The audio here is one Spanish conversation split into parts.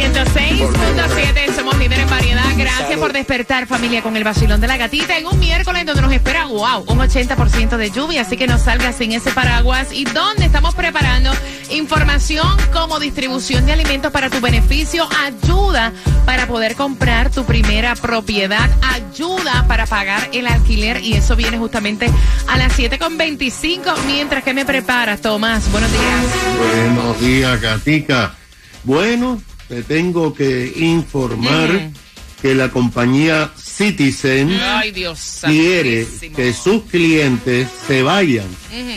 El nuevo Sol 106.7, somos líderes en variedad. Gracias por despertar, familia, con el vacilón de la gatita en un miércoles donde nos espera, wow, un 80% de lluvia, así que no salgas sin ese paraguas. Y donde estamos preparando información como distribución de alimentos para tu beneficio, ayuda para poder comprar tu primera propiedad, ayuda para pagar el alquiler, y eso viene justamente a las 7.25. Mientras que me preparas, Tomás, buenos días. Buenos días, Gatica. Bueno, te tengo que informar que la compañía Citizen Ay, Dios quiere santísimo. que sus clientes se vayan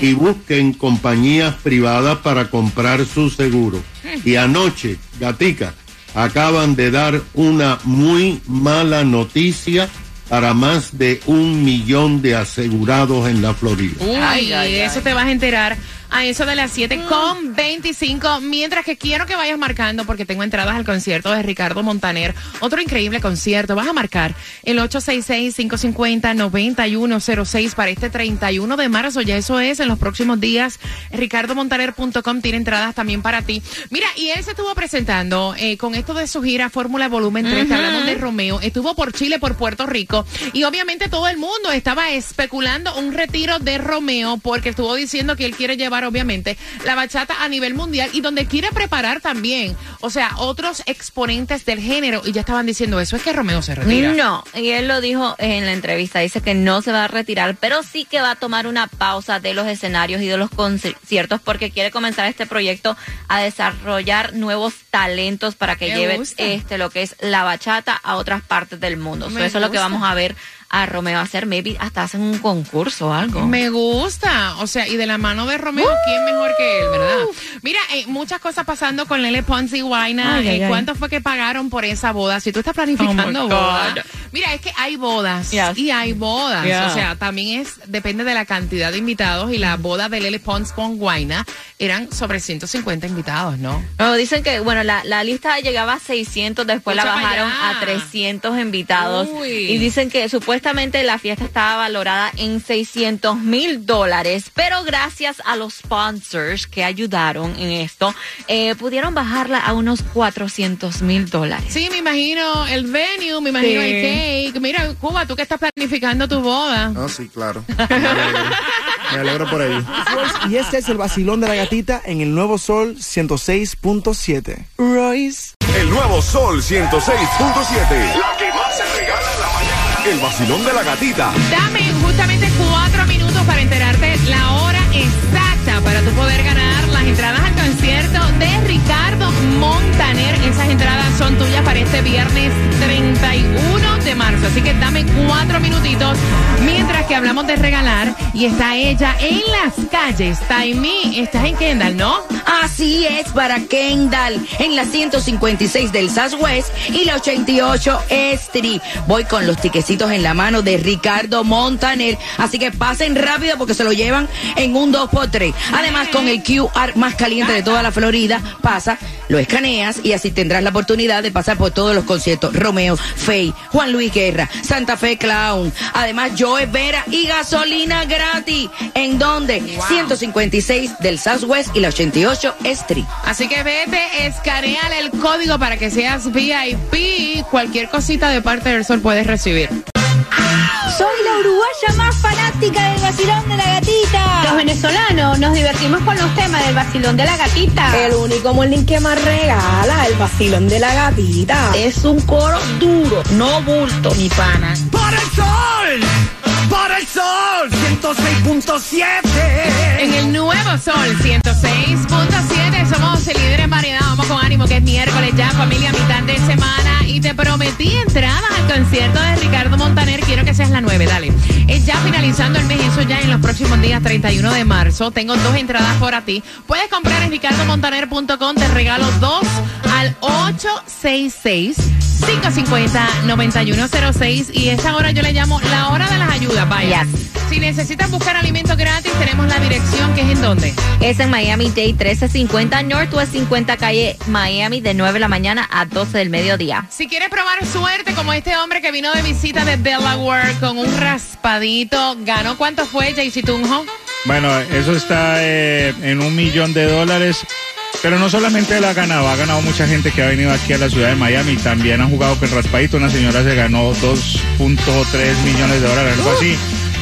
y busquen compañías privadas para comprar su seguro. Y anoche, Gatica, acaban de dar una muy mala noticia para más de un millón de asegurados en la Florida. Uy, de eso te vas a enterar a eso de las 7 con 25. Mientras que quiero que vayas marcando, porque tengo entradas al concierto de Ricardo Montaner. Otro increíble concierto. Vas a marcar el 866-550-9106 para este 31 de marzo. Ya eso es en los próximos días. RicardoMontaner.com tiene entradas también para ti. Mira, y él se estuvo presentando eh, con esto de su gira Fórmula Volumen 3. Te hablamos de Romeo. Estuvo por Chile, por Puerto Rico. Y obviamente todo el mundo estaba especulando un retiro de Romeo porque estuvo diciendo que él quiere llevar, obviamente, la bachata a nivel mundial y donde quiere preparar también, o sea, otros exponentes del género. Y ya estaban diciendo eso, es que Romeo se retira. No, y él lo dijo en la entrevista, dice que no se va a retirar, pero sí que va a tomar una pausa de los escenarios y de los conciertos porque quiere comenzar este proyecto a desarrollar nuevos talentos para que Me gusta. este lo que es la bachata a otras partes del mundo. So, eso es lo que vamos a ver a Romeo hacer, maybe hasta hacen un concurso o algo. Me gusta, o sea, y de la mano de Romeo, ¿quién mejor que él, verdad? Mira, eh, muchas cosas pasando con Lele Pons y. Ay, ay, Eh, ay. ¿Cuánto fue que pagaron por esa boda? Si tú estás planificando Oh, boda. Mira, es que hay bodas Yes. y hay bodas, Yeah. o sea, también es depende de la cantidad de invitados y la boda de Lele Pons con Guaina eran sobre 150 invitados, ¿no? No, dicen que, bueno, la, la lista llegaba a 600, después la bajaron a 300 invitados. Uy. Y dicen que supuestamente la fiesta estaba valorada en 600 mil dólares, pero gracias a los sponsors que ayudaron en esto, eh, pudieron bajarla a unos 400 mil dólares. Sí, me imagino el venue, me imagino Sí. el cake. Mira, Cuba, tú que estás planificando tu boda. Ah, sí, claro. Me alegro, Me alegro por ahí. Y este es el vacilón de la gatita en el nuevo sol 106.7. Royce. El nuevo Sol 106.7. La que más se regala en la mañana. El vacilón de la gatita. Dame justamente cuatro minutos para enterarte la hora exacta para tú poder ganar las entradas al concierto de Ricardo Montaner. Esas entradas son tuyas para este viernes 31 de marzo. Así que dame cuatro minutitos mientras que hablamos de regalar. Y está ella en las calles. Taimi, estás en Kendall, ¿no? Así es para Kendall en la 156 del Southwest y la 88 Street. Voy con los tiquecitos en la mano de Ricardo Montaner. Así que pasen rápido porque se lo llevan en un 2x3. Además, con el QR más caliente de toda la Florida, pasa lo escaneas y así tendrás la oportunidad de pasar por todos los conciertos. Romeo, Fey, Juan Luis Guerra, Santa Fe Clown. Además, Joe Vera y gasolina gratis. ¿En dónde? 156 del Southwest y la 88 Street. Así que vete, escaneale el código para que seas VIP. Cualquier cosita de parte del sol puedes recibir. Soy la uruguaya más fanática del vacilón de la gatita. Los venezolanos nos divertimos con los temas del vacilón de la gatita. El único molín que más regala el vacilón de la gatita. Es un coro duro, no bulto ni pana. ¡Por el sol! ¡Por el sol! 106.7. En el nuevo sol 106.7 somos el líder en variedad. Vamos con ánimo que es miércoles ya, familia, mitad de semana. Y te prometí entradas al concierto de Ricardo Montaner. Quiero que seas la 9, dale. Es ya finalizando el mes, eso ya en los próximos días, 31 de marzo. Tengo dos entradas para ti. Puedes comprar en ricardomontaner.com. Te regalo dos al 866 550-9106 y esta hora yo le llamo la hora de las ayudas, vaya. Si necesitas buscar alimentos gratis, tenemos la dirección que es en dónde. Es en Miami Day 1350 Northwest 50 calle Miami de 9 de la mañana a 12 del mediodía. Si quieres probar suerte como este hombre que vino de visita de Delaware con un raspadito, ¿ganó cuánto fue JC Tunjo? Bueno, eso está eh, en un millón de dólares. Pero no solamente él ha ganado, ha ganado mucha gente que ha venido aquí a la ciudad de Miami. También ha jugado con Raspadito. Una señora se ganó 2.3 millones de dólares, algo así.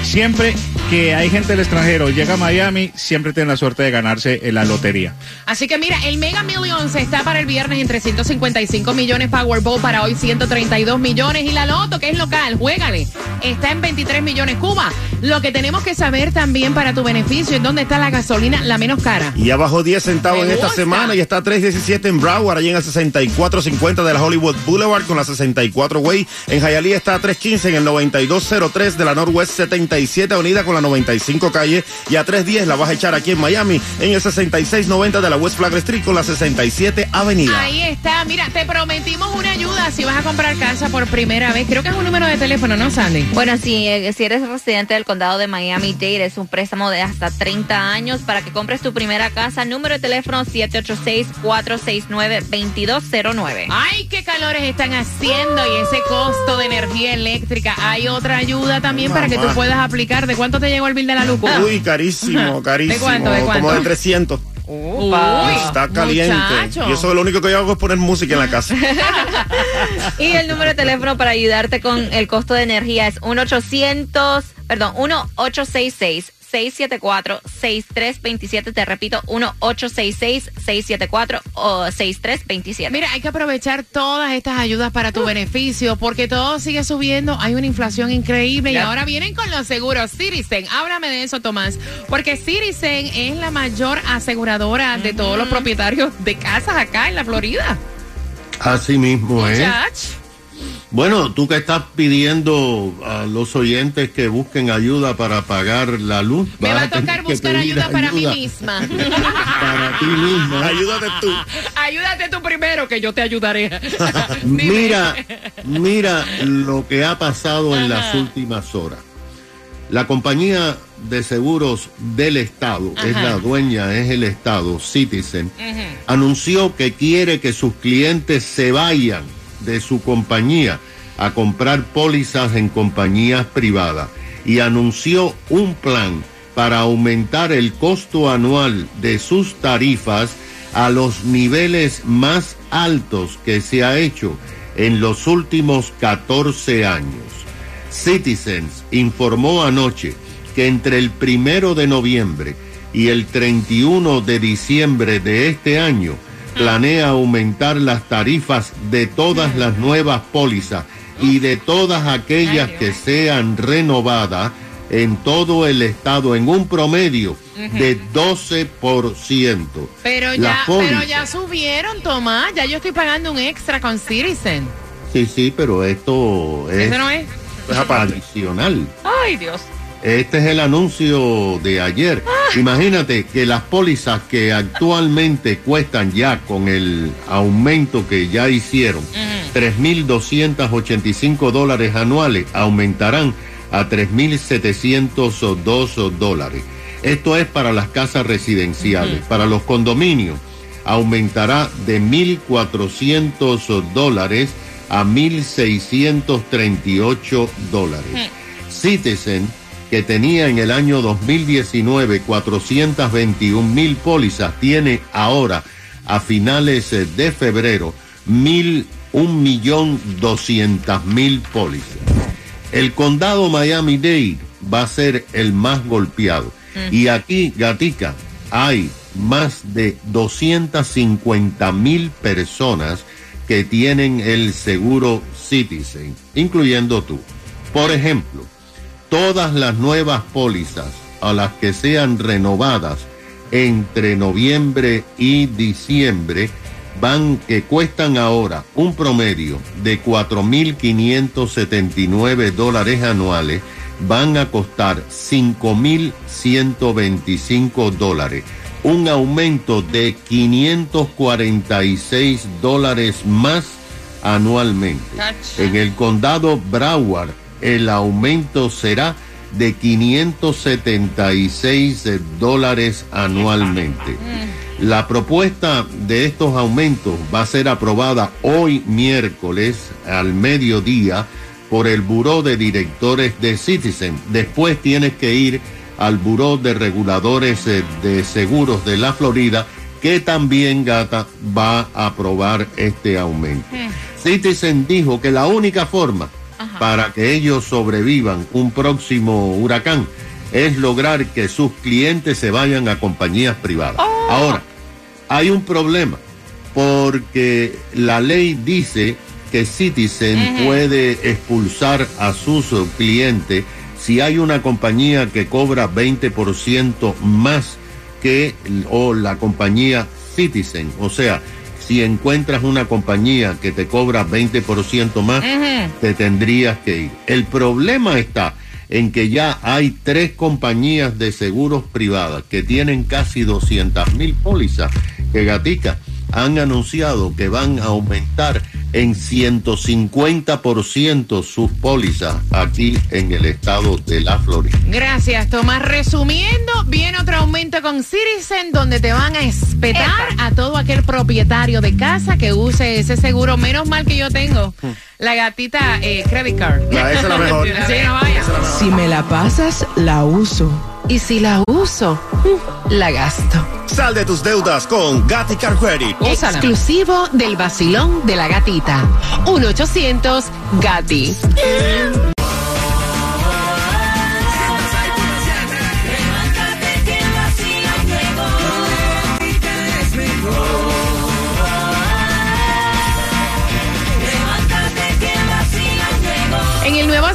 Siempre que hay gente del extranjero llega a Miami, siempre tiene la suerte de ganarse en la lotería. Así que mira, el Mega Millions está para el viernes en 355 millones, Powerball para hoy 132 millones y la Loto, que es local, juégale, está en 23 millones. Cuba, lo que tenemos que saber también para tu beneficio es dónde está la gasolina la menos cara. Y ya bajó 10 centavos Me en esta semana y está a 3.17 en Broward, allí en el 64.50 de la Hollywood Boulevard con la 64 Way. En Hialeah está a 3.15 en el 9203 de la Northwest 77 Avenida con la 95 calle y a 3.10 la vas a echar aquí en Miami en el 6690 de la West Flagler Street con la 67 Avenida. Ahí está, mira, te prometimos una ayuda si vas a comprar casa por primera vez. Creo que es un número de teléfono, ¿no, Sandy? Bueno, si, eh, si eres residente del condado de Miami-Dade, es un préstamo de hasta 30 años para que compres tu primera casa. Número de teléfono 786-469-2209. Ay, qué calores están haciendo y ese costo de energía eléctrica. Hay otra ayuda también para que tú puedas aplicar. ¿De cuánto te llegó el bill de la luz? Uy, carísimo, carísimo. ¿De cuánto? ¿De cuánto? Como de 300. Uy, Está caliente. muchacho. Y eso es lo único que yo hago es poner música en la casa. Y el número de teléfono para ayudarte con el costo de energía es 1-800, perdón, 1-866. 674-6327, te repito, 1-866-674-6327. Mira, hay que aprovechar todas estas ayudas para tu beneficio porque todo sigue subiendo. Hay una inflación increíble y ahora vienen con los seguros Citizen. Háblame de eso, Tomás. Porque Citizen es la mayor aseguradora de todos los propietarios de casas acá en la Florida. Así mismo es. Muchach. Bueno, tú que estás pidiendo a los oyentes que busquen ayuda para pagar la luz. Me va a tocar buscar ayuda para mí misma. Para ti misma. Ayúdate tú. Ayúdate tú primero que yo te ayudaré. Mira, mira lo que ha pasado en las últimas horas. La compañía de seguros del Estado, es la dueña, es el Estado, Citizen, anunció que quiere que sus clientes se vayan de su compañía a comprar pólizas en compañías privadas y anunció un plan para aumentar el costo anual de sus tarifas a los niveles más altos que se ha hecho en los últimos 14 años. Citizens informó anoche que entre el primero de noviembre y el 31 de diciembre de este año planea aumentar las tarifas de todas las nuevas pólizas y de todas aquellas que sean renovadas en todo el estado en un promedio de 12%. Pero ya, pero ya subieron, Tomás. Ya yo estoy pagando un extra con Citizen. Sí, sí, pero esto es ¿Eso no es? adicional. Ay, Dios. Este es el anuncio de ayer. Imagínate que las pólizas que actualmente cuestan ya con el aumento que ya hicieron, 3.285 dólares anuales, aumentarán a 3.702 dólares. Esto es para las casas residenciales. Para los condominios aumentará de 1.400 dólares a 1.638 dólares. Citizen, que tenía en el año 2019 421 mil pólizas, tiene ahora a finales eh, de febrero mil, un millón doscientas mil pólizas. El condado Miami-Dade va a ser el más golpeado. Y aquí, Gatica, hay más de 250 mil personas que tienen el seguro Citizen, incluyendo tú. Por ejemplo, todas las nuevas pólizas a las que sean renovadas entre noviembre y diciembre van que cuestan ahora un promedio de 4.579 dólares anuales van a costar 5.125 dólares un aumento de 546 dólares más anualmente. En el condado Broward, el aumento será de 576 dólares anualmente. La propuesta de estos aumentos va a ser aprobada hoy miércoles al mediodía por el Buró de Directores de Citizen. Después tienes que ir al Buró de Reguladores eh, de Seguros de la Florida, que también Gata va a aprobar este aumento. Citizen dijo que la única forma para que ellos sobrevivan un próximo huracán es lograr que sus clientes se vayan a compañías privadas. Ahora, hay un problema, porque la ley dice que Citizen puede expulsar a sus clientes si hay una compañía que cobra 20% más que o la compañía Citizen, o sea, si encuentras una compañía que te cobra 20% más, te tendrías que ir. El problema está en que ya hay tres compañías de seguros privadas que tienen casi 200 mil pólizas que Gatica han anunciado que van a aumentar en 150% sus pólizas aquí en el estado de la Florida. Gracias, Tomás. Resumiendo, viene otro aumento con Citizen donde te van a espetar a todo aquel propietario de casa que use ese seguro. Menos mal que yo tengo la gatita eh, credit card. La- esa es la mejor. Sí, no vaya. Si me la pasas, la uso. Y si la uso, mm, la gasto. Sal de tus deudas con Gatica Credit. Exclusivo del vacilón de la gatita. 1-800-GATI. En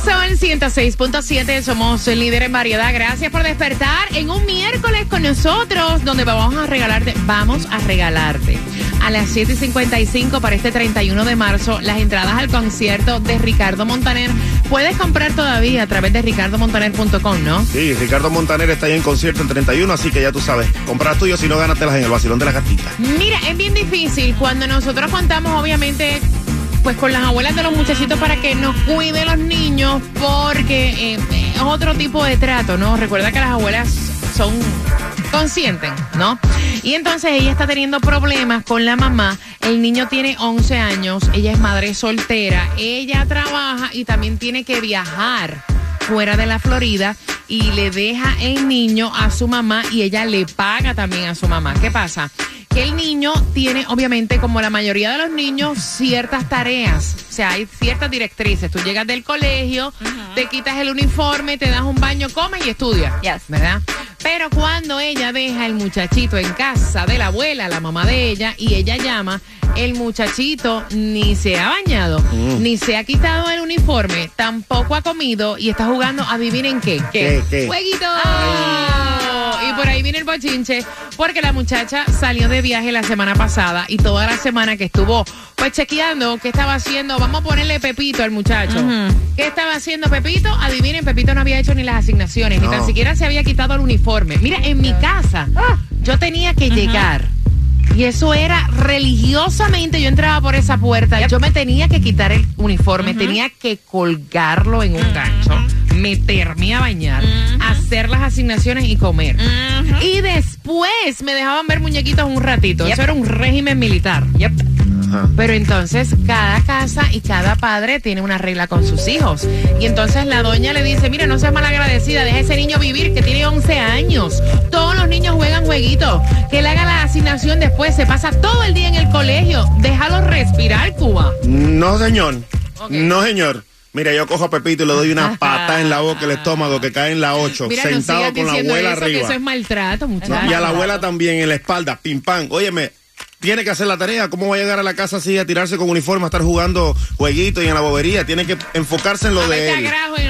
Sol 106.7 somos el líder en variedad. Gracias por despertar en un miércoles con nosotros donde vamos a regalarte, vamos a regalarte a las 7.55 para este 31 de marzo las entradas al concierto de Ricardo Montaner. Puedes comprar todavía a través de ricardomontaner.com, ¿no? Sí, Ricardo Montaner está ahí en concierto el 31, así que ya tú sabes, comprar tuyo, si no, gánatelas en el vacilón de la gatita. Mira, es bien difícil cuando nosotros contamos, obviamente, pues con las abuelas de los muchachitos para que nos cuiden los niños, porque eh, es otro tipo de trato, ¿no? Recuerda que las abuelas son consienten, ¿no? Y entonces ella está teniendo problemas con la mamá. El niño tiene 11 años, ella es madre soltera, ella trabaja y también tiene que viajar fuera de la Florida y le deja el niño a su mamá y ella le paga también a su mamá. ¿Qué pasa? Que el niño tiene, obviamente, como la mayoría de los niños, ciertas tareas. O sea, hay ciertas directrices. Tú llegas del colegio, te quitas el uniforme, te das un baño, comes y estudias. ¿Verdad? Pero cuando ella deja el muchachito en casa de la abuela, la mamá de ella, y ella llama, el muchachito ni se ha bañado, Mm. ni se ha quitado el uniforme, tampoco ha comido y está jugando, adivinen qué. ¿Qué, qué? ¡Jueguito! Y por ahí viene el bochinche, porque la muchacha salió de viaje la semana pasada y toda la semana que estuvo pues chequeando qué estaba haciendo, vamos a ponerle Pepito al muchacho. ¿Qué estaba haciendo Pepito? Adivinen, Pepito no había hecho ni las asignaciones, ni tan siquiera se había quitado el uniforme. Mira, en mi casa yo tenía que llegar. Y eso era religiosamente, yo entraba por esa puerta, yo me tenía que quitar el uniforme, tenía que colgarlo en un gancho meterme a bañar, hacer las asignaciones y comer. Y después me dejaban ver muñequitos un ratito. Eso era un régimen militar. Pero entonces cada casa y cada padre tiene una regla con sus hijos. Y entonces la doña le dice, mire, no seas malagradecida, deja ese niño vivir que tiene 11 años. Todos los niños juegan jueguitos. Que él haga la asignación después, se pasa todo el día en el colegio. Déjalo respirar, Cuba. No, señor. No, señor. Mira, yo cojo a Pepito y le doy una pata en la boca, el estómago, que cae en la 8, Mira, no sentado sigas con la diciendo abuela eso, que arriba. eso es maltrato, muchachos. Y a la abuela también en la espalda, pim pam. Óyeme, tiene que hacer la tarea. ¿Cómo va a llegar a la casa así a tirarse con uniforme, a estar jugando jueguitos y en la bobería? Tiene que enfocarse en lo A de él.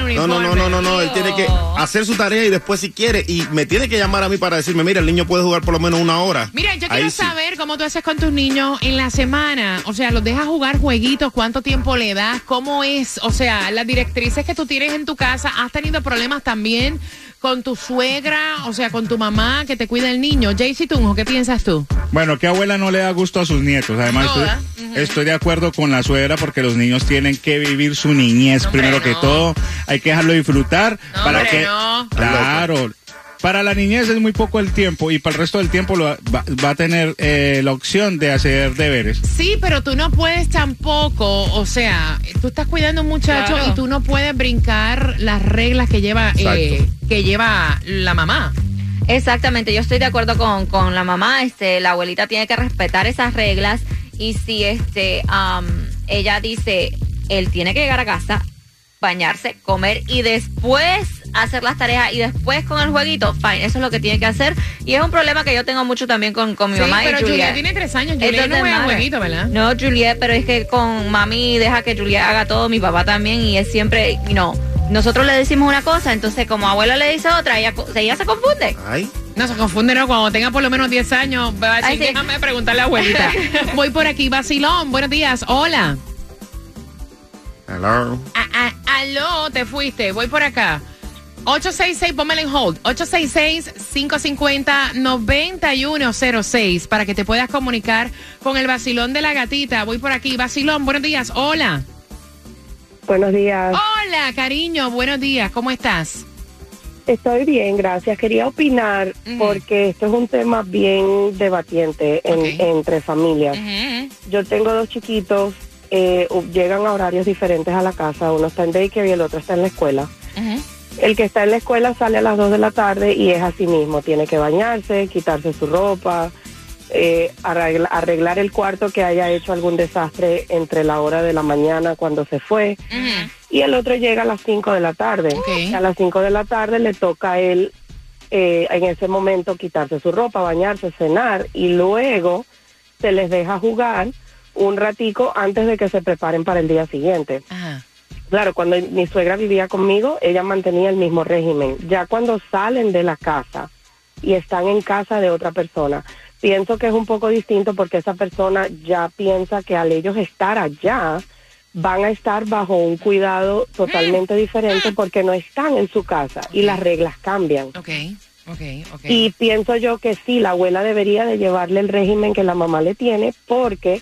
en No, no, no, no, no, no. Él tiene que hacer su tarea y después si quiere. Y me tiene que llamar a mí para decirme, mira, el niño puede jugar por lo menos una hora. Mira, yo Ahí quiero sí. saber cómo tú haces con tus niños en la semana. O sea, ¿los dejas jugar jueguitos? ¿Cuánto tiempo le das? ¿Cómo es? O sea, las directrices que tú tienes en tu casa, ¿has tenido problemas también con tu suegra? O sea, con tu mamá que te cuida el niño. Jaycee Tunjo, ¿qué piensas tú? Bueno, ¿qué abuela no le da gusto a sus nietos? Además, estoy, estoy de acuerdo con la suegra porque los niños tienen que vivir su niñez primero que todo. Hay que dejarlo disfrutar No, para hombre, que no. claro. Para la niñez es muy poco el tiempo y para el resto del tiempo lo va, va a tener eh, la opción de hacer deberes. Sí, pero tú no puedes tampoco, o sea, tú estás cuidando a un muchacho Claro. y tú no puedes brincar las reglas que lleva eh, que lleva la mamá. Exactamente, yo estoy de acuerdo con, con la mamá, este, la abuelita tiene que respetar esas reglas y si este, am, ella dice, él tiene que llegar a casa, bañarse, comer y después hacer las tareas y después con el jueguito, fine, eso es lo que tiene que hacer y es un problema que yo tengo mucho también con, con mi Sí, mamá pero y Juliet. Juliet tiene tres años, Juliet Entonces, no juega madre, jueguito, ¿verdad? No, Juliet, pero es que con mami deja que Juliet haga todo, mi papá también y es siempre, no, nosotros le decimos una cosa, entonces como abuela le dice otra, ella, ella se confunde. Ay. No se confunde, ¿no? Cuando tenga por lo menos 10 años, va a decir, Ay, sí. déjame preguntarle a la abuelita. Voy por aquí, Basilón, buenos días, hola. Hello. Ah, ah, aló, te fuiste, voy por acá. 866, pónmela en hold. 866-550-9106 para que te puedas comunicar con el vacilón de la gatita. Voy por aquí. Vacilón, buenos días. Hola. Buenos días. Hola, cariño. Buenos días. ¿Cómo estás? Estoy bien, gracias. Quería opinar porque esto es un tema bien debatiente en- entre familias. Yo tengo dos chiquitos, eh, llegan a horarios diferentes a la casa. Uno está en daycare y el otro está en la escuela. El que está en la escuela sale a las 2 de la tarde y es así mismo. Tiene que bañarse, quitarse su ropa, eh, arregla- arreglar el cuarto que haya hecho algún desastre entre la hora de la mañana cuando se fue. Y el otro llega a las 5 de la tarde. A las 5 de la tarde le toca a él eh, en ese momento quitarse su ropa, bañarse, cenar y luego se les deja jugar un ratico antes de que se preparen para el día siguiente. Claro, cuando mi suegra vivía conmigo, ella mantenía el mismo régimen. Ya cuando salen de la casa y están en casa de otra persona, pienso que es un poco distinto porque esa persona ya piensa que al ellos estar allá, van a estar bajo un cuidado totalmente diferente porque no están en su casa y las reglas cambian. Ok, ok, ok. Y pienso yo que sí, la abuela debería de llevarle el régimen que la mamá le tiene porque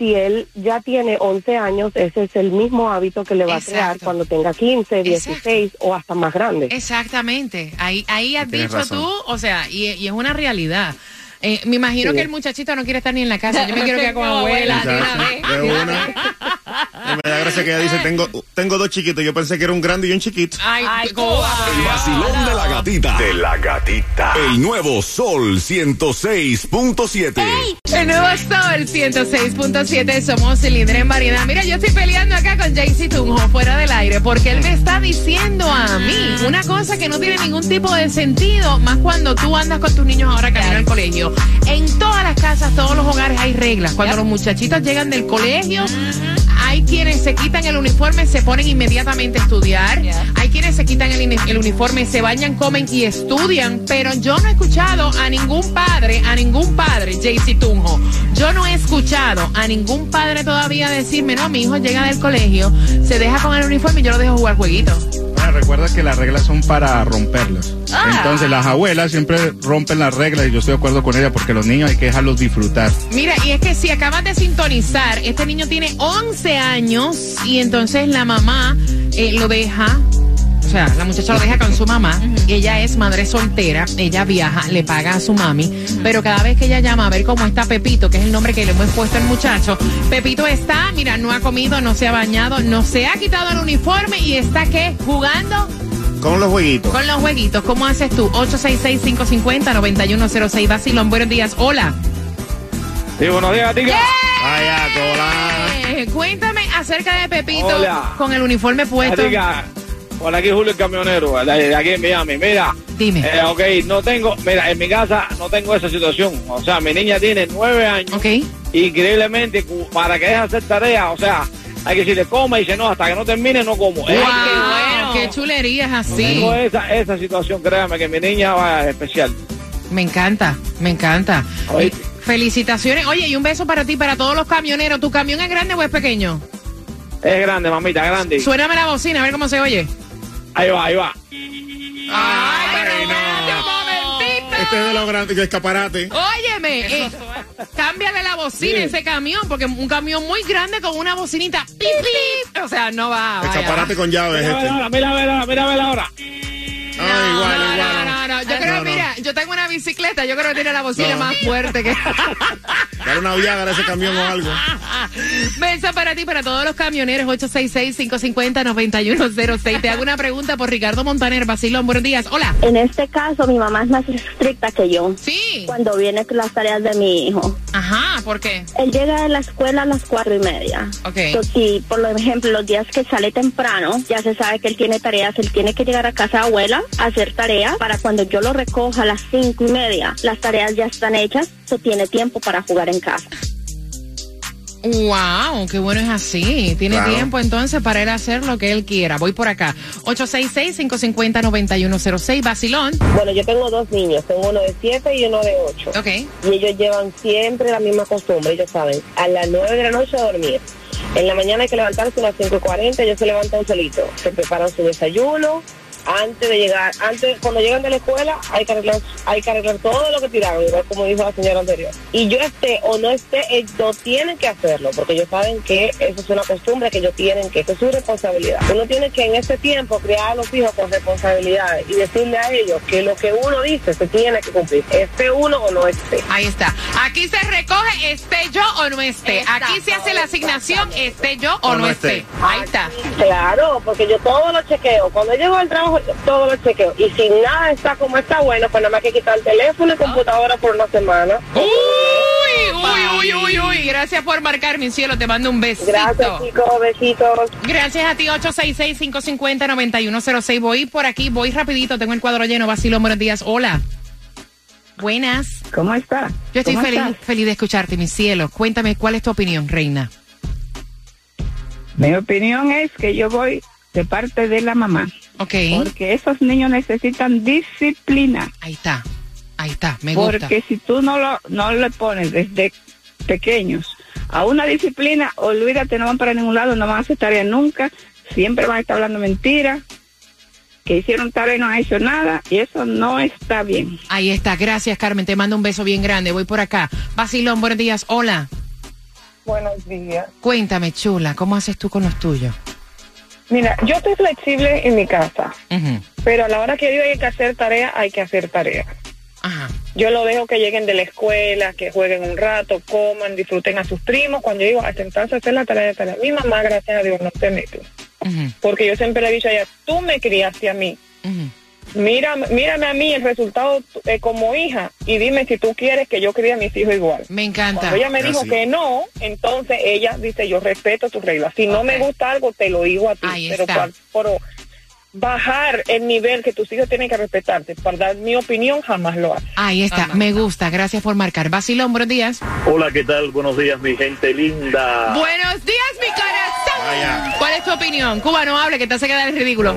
si él ya tiene 11 años, ese es el mismo hábito que le va a crear Exacto. cuando tenga 15, 16 o hasta más grande. Exactamente. Ahí, ahí has Tienes dicho razón. tú, o sea, y, y es una realidad. Eh, me imagino Sí. que el muchachito no quiere estar ni en la casa. Yo me quiero quedar con abuela. de una me da gracia que ella dice, tengo, tengo dos chiquitos. Yo pensé que era un grande y un chiquito. Ay, El vacilón de la gatita. De la gatita. El nuevo Sol 106.7. El nuevo Sol 106.7, somos líder en variedad. Mira, yo estoy peleando acá con Jaycee Tunjo fuera del aire porque él me está diciendo a mí una cosa que no tiene ningún tipo de sentido, más cuando tú andas con tus niños ahora camino al colegio. En todas las casas, todos los hogares hay reglas. Cuando los muchachitos llegan del colegio, quienes se quitan el uniforme, se ponen inmediatamente a estudiar. Hay quienes se quitan el, uniforme, se bañan, comen y estudian. Pero yo no he escuchado a ningún padre, a ningún padre, Jaycee Tunjo. Yo no he escuchado a ningún padre todavía decirme, no, mi hijo llega del colegio, se deja con el uniforme y yo lo dejo jugar jueguito. Recuerda que las reglas son para romperlas. Ah. Entonces las abuelas siempre rompen las reglas y yo estoy de acuerdo con ella porque los niños hay que dejarlos disfrutar. Mira, y es que si acabas de sintonizar, este niño tiene 11 años y entonces la mamá eh, lo deja o sea, la muchacha lo deja con su mamá. Ella es madre soltera, ella viaja, le paga a su mami, pero cada vez que ella llama a ver cómo está Pepito, que es el nombre que le hemos puesto al muchacho, Pepito está, mira, no ha comido, no se ha bañado, no se ha quitado el uniforme y está, ¿qué? Jugando Con los jueguitos. con los jueguitos. ¿Cómo haces tú? 866-550-9106. Vacilón, buenos días. Hola. Sí, buenos días, tica. Vaya, cola. Cuéntame acerca de Pepito Hola. con el uniforme puesto. Tica, por aquí Julio el camionero, de aquí en Miami. Mira. Dime. Eh, ok, no tengo, mira, en mi casa no tengo esa situación. O sea, mi niña tiene nueve años. Ok. Increíblemente, para que deje de hacer tarea, o sea, hay que decirle coma y dice no, hasta que no termine no como. Wow, qué chulería es así. Tengo esa, esa situación, créame, que mi niña va especial. Me encanta, me encanta. Felicitaciones. Oye, y un beso para ti, para todos los camioneros. ¿Tu camión es grande o es pequeño? Es grande, mamita, grande. Suéname la bocina, a ver cómo se oye. Ahí va, ahí va. Ay, pero espérate un momentito. Este es de los grandes, el escaparate. Óyeme, eh, cámbiale la bocina a ese camión, porque un camión muy grande con una bocinita. Pip, pip. O sea, no va. vaya. Escaparate con llaves. Mira, Este. mira, mira, mira, mira, mira ahora. Ah, igual, no, igual. no, no, no. Yo creo No, que, no. Yo tengo una bicicleta, yo creo que tiene la bocina No. más fuerte que. Dale una viagra a ese camión o algo. Beso para ti, para todos los camioneros, 866-550-9106. Te hago una pregunta por Ricardo Montaner, Basilón, buenos días. Hola. En este caso, mi mamá es más estricta que yo. Sí. Cuando viene con las tareas de mi hijo. Ajá, ¿por qué? Él llega de la escuela a las cuatro y media. Ok. Entonces, si, por ejemplo, los días que sale temprano, ya se sabe que él tiene tareas, él tiene que llegar a casa de abuela a hacer tareas para cuando yo lo recoja a las cinco y media, las tareas ya están hechas, so tiene tiempo para jugar en casa. Wow, qué bueno es así. Tiene Claro. tiempo entonces para él hacer lo que él quiera. Voy por acá. 866-550-9106. Basilón. Bueno, yo tengo dos niños, tengo uno de 7 y uno de 8. Ok. Y ellos llevan siempre la misma costumbre, ellos saben, a las 9 de la noche a dormir. En la mañana hay que levantarse a las 5 y 40, ellos se levantan solitos, se preparan su desayuno. Antes de llegar, antes, cuando llegan de la escuela, hay que arreglar, hay que arreglar todo lo que tiraron, igual como dijo la señora anterior. Y yo esté o no esté, ellos no tienen que hacerlo, porque ellos saben que eso es una costumbre que ellos tienen que, eso es su responsabilidad. Uno tiene que en este tiempo criar a los hijos con responsabilidades y decirle a ellos que lo que uno dice se tiene que cumplir, esté uno o no esté. Ahí está. Aquí se recoge, esté yo o no esté. Aquí se hace la asignación, esté yo o, no esté. Ahí está. Claro, porque yo todo lo chequeo. Cuando llego al trabajo, yo todo lo chequeo. Y si nada está como está bueno, pues nada más que quitar el teléfono y computadora por una semana. Uy, uy, uy, uy, uy. Gracias por marcar, mi cielo. Te mando un besito. Gracias, chicos. Besitos. Gracias a ti, 866-550-9106. Voy por aquí, voy rapidito. Tengo el cuadro lleno. Basilón, buenos días. Hola. Buenas. ¿Cómo está? Yo estoy ¿Cómo feliz, estás? feliz de escucharte, mi cielo. Cuéntame, ¿cuál es tu opinión, reina? Mi opinión es que yo voy de parte de la mamá. Ok. Porque esos niños necesitan disciplina. Ahí está. Ahí está. Me gusta. Porque si tú no lo no le pones desde pequeños a una disciplina, olvídate, no van para ningún lado, no van a hacer tarea nunca, siempre van a estar hablando mentiras, que hicieron tarea y no han hecho nada, y eso no está bien. Ahí está. Gracias, Carmen. Te mando un beso bien grande. Voy por acá. Basilón, buenos días. Hola. Buenos días. Cuéntame, chula, ¿cómo haces tú con los tuyos? Mira, yo estoy flexible en mi casa, pero a la hora que yo hay que hacer tarea, hay que hacer tarea. Yo lo dejo que lleguen de la escuela, que jueguen un rato, coman, disfruten a sus primos. Cuando yo digo a sentarse a hacer la tarea, tarea. Mi mamá, gracias a Dios, no te mete. Porque yo siempre le he dicho a ella, tú me criaste a mí. Mira, mírame a mí el resultado eh, como hija y dime si tú quieres que yo críe a mis hijos igual. Me encanta. Cuando ella me dijo que no, entonces ella dice, yo respeto tus reglas. Si no me gusta algo, te lo digo a ti. Ahí pero está. para, pero bajar el nivel que tus hijos tienen que respetarte, para dar mi opinión, jamás lo hace. Ahí está. Me gusta. Gracias por marcar. Basilón, buenos días. Hola, ¿qué tal? Buenos días, mi gente linda. Buenos días, mi corazón. ¿Cuál es tu opinión? Cuba, no hable, que te hace quedar en ridículo.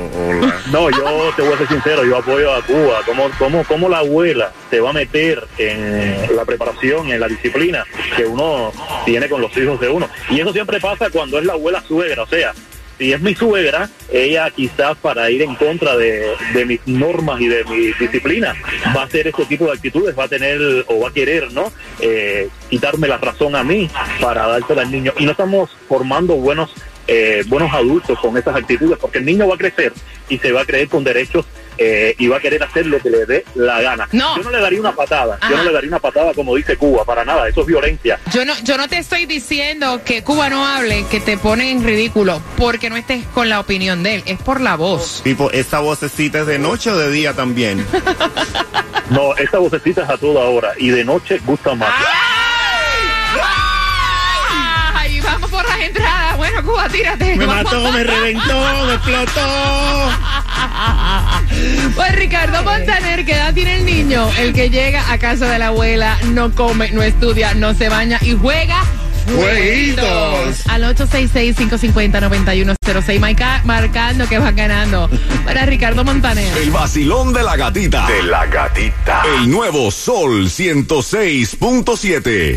No, yo te voy a ser sincero, yo apoyo a Cuba. ¿Cómo, cómo, cómo la abuela te va a meter en la preparación, en la disciplina que uno tiene con los hijos de uno? Y eso siempre pasa cuando es la abuela suegra, o sea, si es mi suegra, ella quizás para ir en contra de, de mis normas y de mi disciplina va a hacer este tipo de actitudes, va a tener o va a querer, ¿no? Eh, quitarme la razón a mí para dársela al niño. Y no estamos formando buenos eh, buenos adultos con esas actitudes, porque el niño va a crecer y se va a creer con derechos eh, y va a querer hacer lo que le dé la gana. No. Yo no le daría una patada, yo no le daría una patada como dice Cuba, para nada, eso es violencia. Yo no, yo no te estoy diciendo que Cuba no hable, que te pone en ridículo, porque no estés con la opinión de él, es por la voz. Tipo, ¿esta vocecita es de noche o de día también? No, esta vocecita es a toda hora y de noche gusta más. Ay, vamos por las entradas. Cuba, tírate. Me mató, me reventó, me explotó. Pues Ricardo Montaner, ¿qué edad tiene el niño? El que llega a casa de la abuela, no come, no estudia, no se baña y juega. Jueguitos. Al 866-550-9106, marca- marcando que van ganando. Para Ricardo Montaner. El vacilón de la gatita. De la gatita. El nuevo Sol 106.7.